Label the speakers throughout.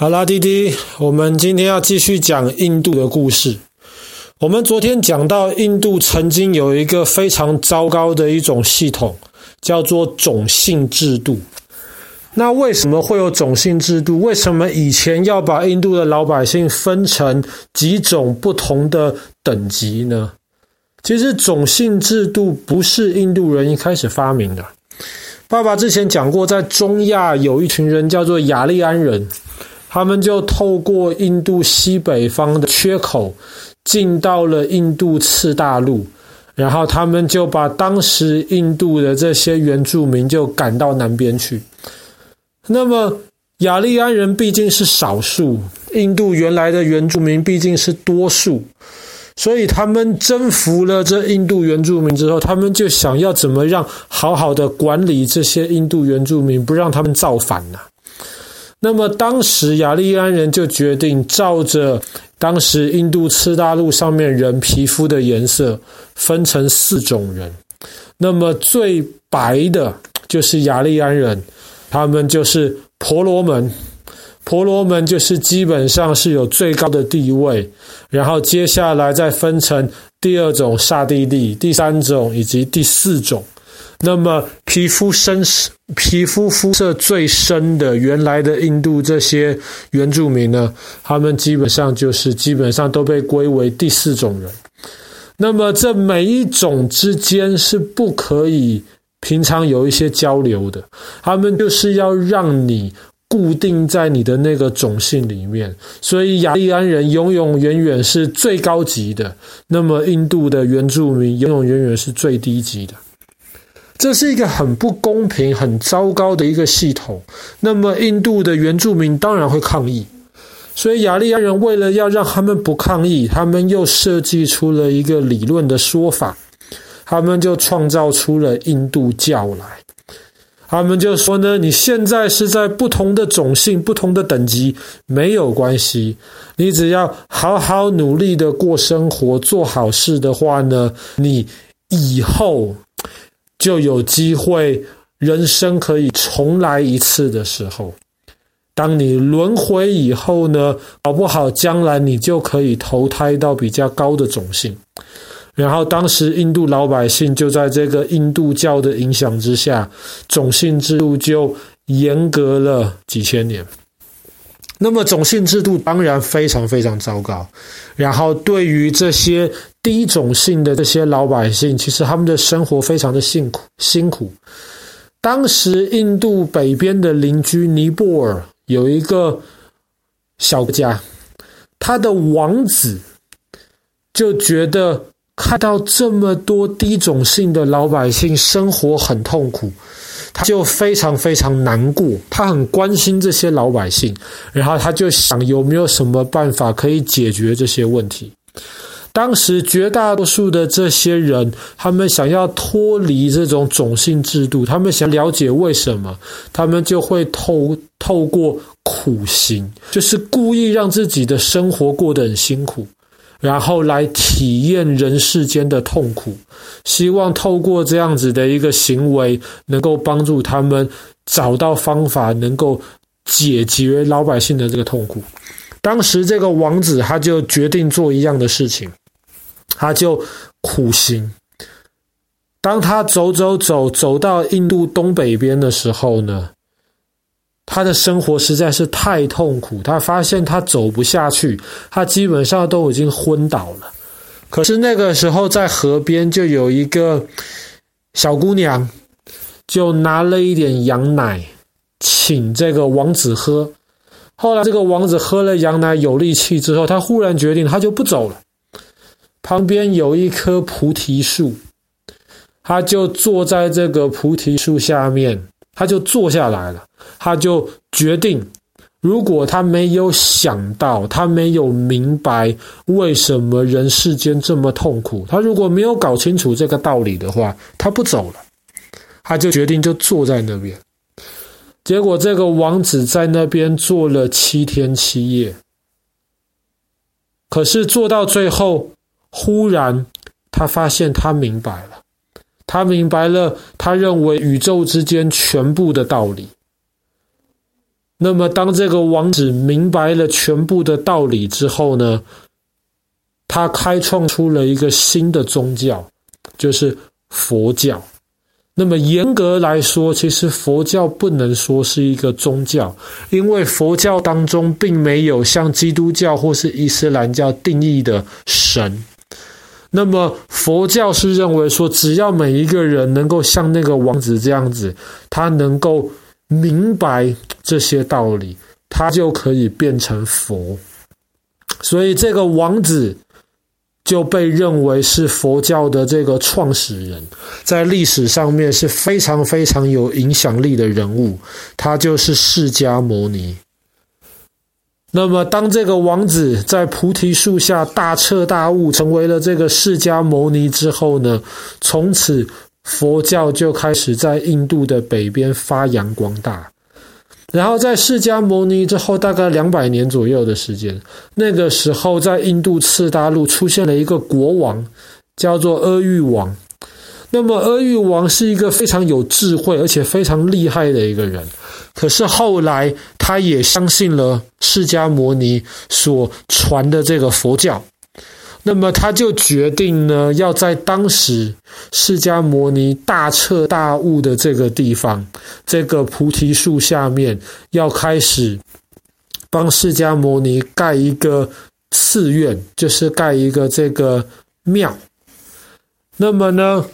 Speaker 1: 好啦，弟弟，我们今天要继续讲印度的故事。我们昨天讲到，印度曾经有一个非常糟糕的一种系统，叫做种姓制度。那为什么会有种姓制度？为什么以前要把印度的老百姓分成几种不同的等级呢？其实，种姓制度不是印度人一开始发明的。爸爸之前讲过，在中亚有一群人叫做雅利安人。他们就透过印度西北方的缺口进到了印度次大陆，然后他们就把当时印度的这些原住民就赶到南边去。那么雅利安人毕竟是少数，印度原来的原住民毕竟是多数，所以他们征服了这印度原住民之后，他们就想要怎么样好好的管理这些印度原住民，不让他们造反呢？那么当时雅利安人就决定照着当时印度次大陆上面人皮肤的颜色分成四种人。那么最白的就是雅利安人，他们就是婆罗门，婆罗门就是基本上是有最高的地位。然后接下来再分成第二种刹帝利，第三种以及第四种。那么，皮肤深、皮肤肤色最深的原来的印度这些原住民呢，他们基本上就是基本上都被归为第四种人。那么，这每一种之间是不可以平常有一些交流的，他们就是要让你固定在你的那个种姓里面。所以，雅利安人永永远远是最高级的，那么印度的原住民永永远远是最低级的。这是一个很不公平、很糟糕的一个系统。那么，印度的原住民当然会抗议。所以，雅利安人为了要让他们不抗议，他们又设计出了一个理论的说法。他们就创造出了印度教来。他们就说呢：“你现在是在不同的种姓、不同的等级，没有关系。你只要好好努力的过生活、做好事的话呢，你以后。”就有机会，人生可以重来一次的时候，当你轮回以后呢，搞不好将来你就可以投胎到比较高的种姓。然后当时印度老百姓就在这个印度教的影响之下，种姓制度就严格了几千年。那么种姓制度当然非常非常糟糕，然后对于这些低种姓的这些老百姓，其实他们的生活非常的辛苦辛苦。当时印度北边的邻居尼泊尔有一个小国家，他的王子就觉得看到这么多低种姓的老百姓生活很痛苦。他就非常非常难过，他很关心这些老百姓，然后他就想有没有什么办法可以解决这些问题。当时绝大多数的这些人，他们想要脱离这种种姓制度，他们想了解为什么，他们就会透透过苦行，就是故意让自己的生活过得很辛苦。然后来体验人世间的痛苦，希望透过这样子的一个行为，能够帮助他们找到方法，能够解决老百姓的这个痛苦。当时这个王子他就决定做一样的事情，他就苦行。当他走走走走到印度东北边的时候呢，他的生活实在是太痛苦，他发现他走不下去，他基本上都已经昏倒了。可是那个时候，在河边就有一个小姑娘，就拿了一点羊奶，请这个王子喝。后来，这个王子喝了羊奶有力气之后，他忽然决定，他就不走了。旁边有一棵菩提树，他就坐在这个菩提树下面。他就坐下来了，他就决定，如果他没有想到，他没有明白为什么人世间这么痛苦，他如果没有搞清楚这个道理的话，他不走了。他就决定就坐在那边。结果这个王子在那边坐了七天七夜，可是坐到最后，忽然他发现他明白了。他明白了，他认为宇宙之间全部的道理。那么，当这个王子明白了全部的道理之后呢，他开创出了一个新的宗教，就是佛教。那么严格来说，其实佛教不能说是一个宗教，因为佛教当中并没有像基督教或是伊斯兰教定义的神。那么佛教是认为说，只要每一个人能够像那个王子这样子，他能够明白这些道理，他就可以变成佛。所以这个王子。就被认为是佛教的这个创始人，在历史上面是非常非常有影响力的人物，他就是释迦牟尼。那么，当这个王子在菩提树下大彻大悟，成为了这个释迦牟尼之后呢，从此佛教就开始在印度的北边发扬光大。然后在释迦牟尼之后，大概两百年左右的时间，那个时候在印度次大陆出现了一个国王，叫做阿育王。那么阿育王是一个非常有智慧而且非常厉害的一个人，可是后来他也相信了释迦牟尼所传的这个佛教。那么他就决定呢，要在当时释迦牟尼大彻大悟的这个地方，这个菩提树下面，要开始帮释迦牟尼盖一个寺院，就是盖一个这个庙。那么呢，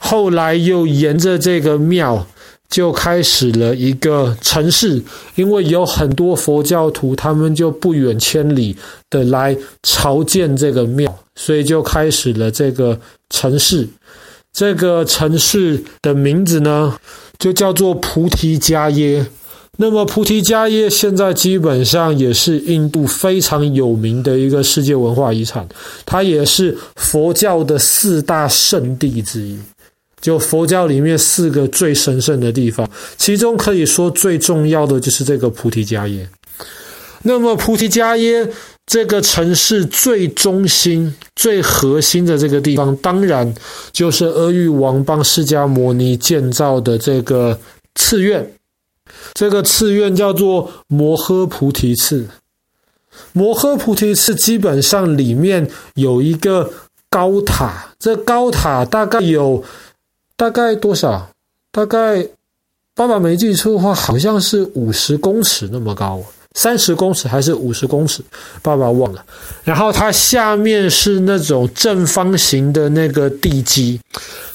Speaker 1: 后来又沿着这个庙。就开始了一个城市，因为有很多佛教徒，他们就不远千里的来朝见这个庙，所以就开始了这个城市。这个城市的名字呢，就叫做菩提迦耶。那么菩提迦耶现在基本上也是印度非常有名的一个世界文化遗产，它也是佛教的四大圣地之一。就佛教里面四个最神圣的地方，其中可以说最重要的就是这个菩提迦耶。那么菩提迦耶这个城市最中心、最核心的这个地方，当然就是阿育王帮释迦牟尼建造的这个寺院。这个寺院叫做摩诃菩提寺。摩诃菩提寺基本上里面有一个高塔，这高塔大概有。大概多少？大概爸爸没记错的话，好像是五十公尺那么高，三十公尺还是五十公尺？爸爸忘了。然后它下面是那种正方形的那个地基，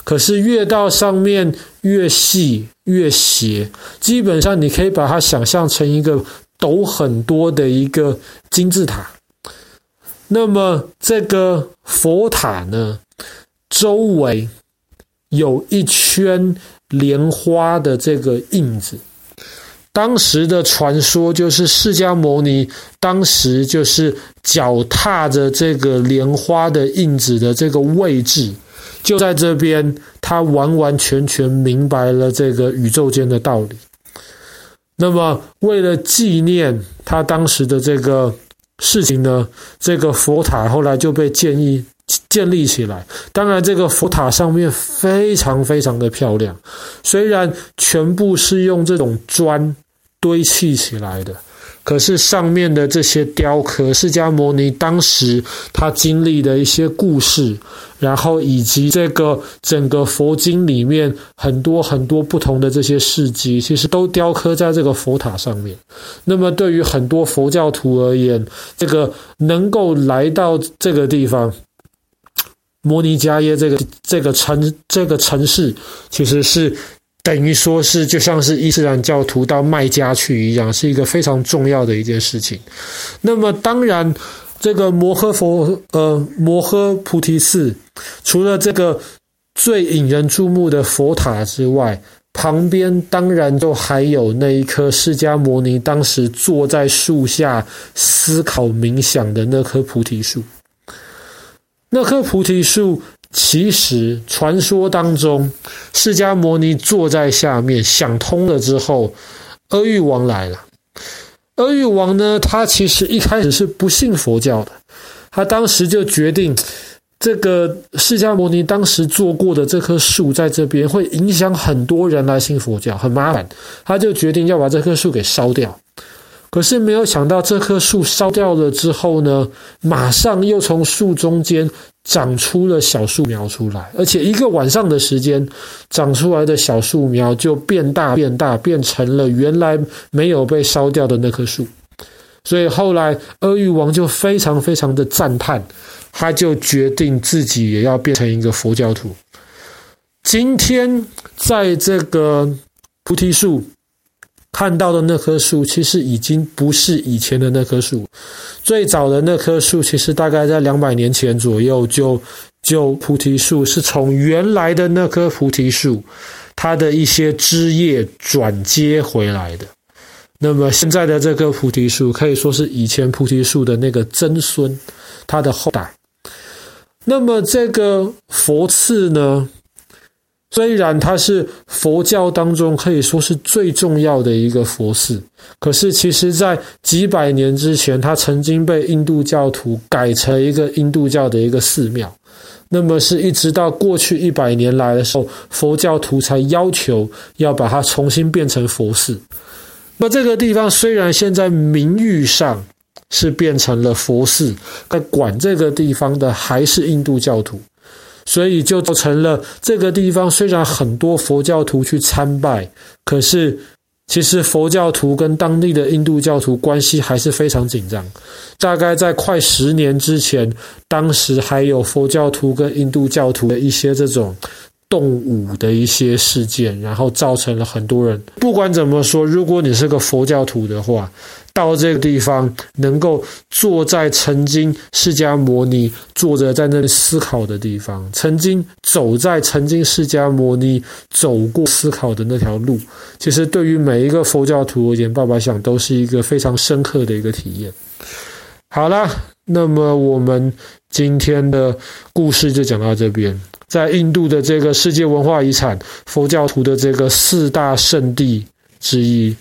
Speaker 1: 可是越到上面越细越斜，基本上你可以把它想象成一个斗很多的一个金字塔。那么这个佛塔呢，周围。有一圈莲花的这个印子，当时的传说就是释迦牟尼当时就是脚踏着这个莲花的印子的这个位置，就在这边，他完完全全明白了这个宇宙间的道理。那么，为了纪念他当时的这个事情呢，这个佛塔后来就被建议。建立起来，当然这个佛塔上面非常非常的漂亮，虽然全部是用这种砖堆砌起来的，可是上面的这些雕刻，释迦牟尼当时他经历的一些故事，然后以及这个整个佛经里面很多很多不同的这些事迹，其实都雕刻在这个佛塔上面。那么对于很多佛教徒而言，这个能够来到这个地方。摩尼迦耶这个这个城这个城市，其实是等于说是就像是伊斯兰教徒到麦加去一样，是一个非常重要的一件事情。那么当然，这个摩诃佛呃摩诃菩提寺，除了这个最引人注目的佛塔之外，旁边当然就还有那一棵释迦牟尼当时坐在树下思考冥想的那棵菩提树。那棵菩提树，其实传说当中，释迦牟尼坐在下面想通了之后，阿育王来了。阿育王呢，他其实一开始是不信佛教的，他当时就决定，这个释迦牟尼当时做过的这棵树在这边会影响很多人来信佛教，很麻烦，他就决定要把这棵树给烧掉。可是没有想到，这棵树烧掉了之后呢，马上又从树中间长出了小树苗出来，而且一个晚上的时间，长出来的小树苗就变大变大，变成了原来没有被烧掉的那棵树。所以后来阿育王就非常非常的赞叹，他就决定自己也要变成一个佛教徒。今天在这个菩提树。看到的那棵树，其实已经不是以前的那棵树。最早的那棵树，其实大概在两百年前左右就就菩提树，是从原来的那棵菩提树，它的一些枝叶转接回来的。那么现在的这棵菩提树，可以说是以前菩提树的那个曾孙，它的后代。那么这个佛寺呢？虽然它是佛教当中可以说是最重要的一个佛寺，可是其实在几百年之前，它曾经被印度教徒改成一个印度教的一个寺庙。那么是一直到过去一百年来的时候，佛教徒才要求要把它重新变成佛寺。那这个地方虽然现在名誉上是变成了佛寺，但管这个地方的还是印度教徒。所以就造成了这个地方虽然很多佛教徒去参拜，可是其实佛教徒跟当地的印度教徒关系还是非常紧张。大概在快十年之前，当时还有佛教徒跟印度教徒的一些这种动武的一些事件，然后造成了很多人。不管怎么说，如果你是个佛教徒的话，到这个地方，能够坐在曾经释迦牟尼坐着在那里思考的地方，曾经走在曾经释迦牟尼走过思考的那条路，其实对于每一个佛教徒而言，爸爸想都是一个非常深刻的一个体验。好了，那么我们今天的故事就讲到这边。在印度的这个世界文化遗产，佛教徒的这个四大圣地之一。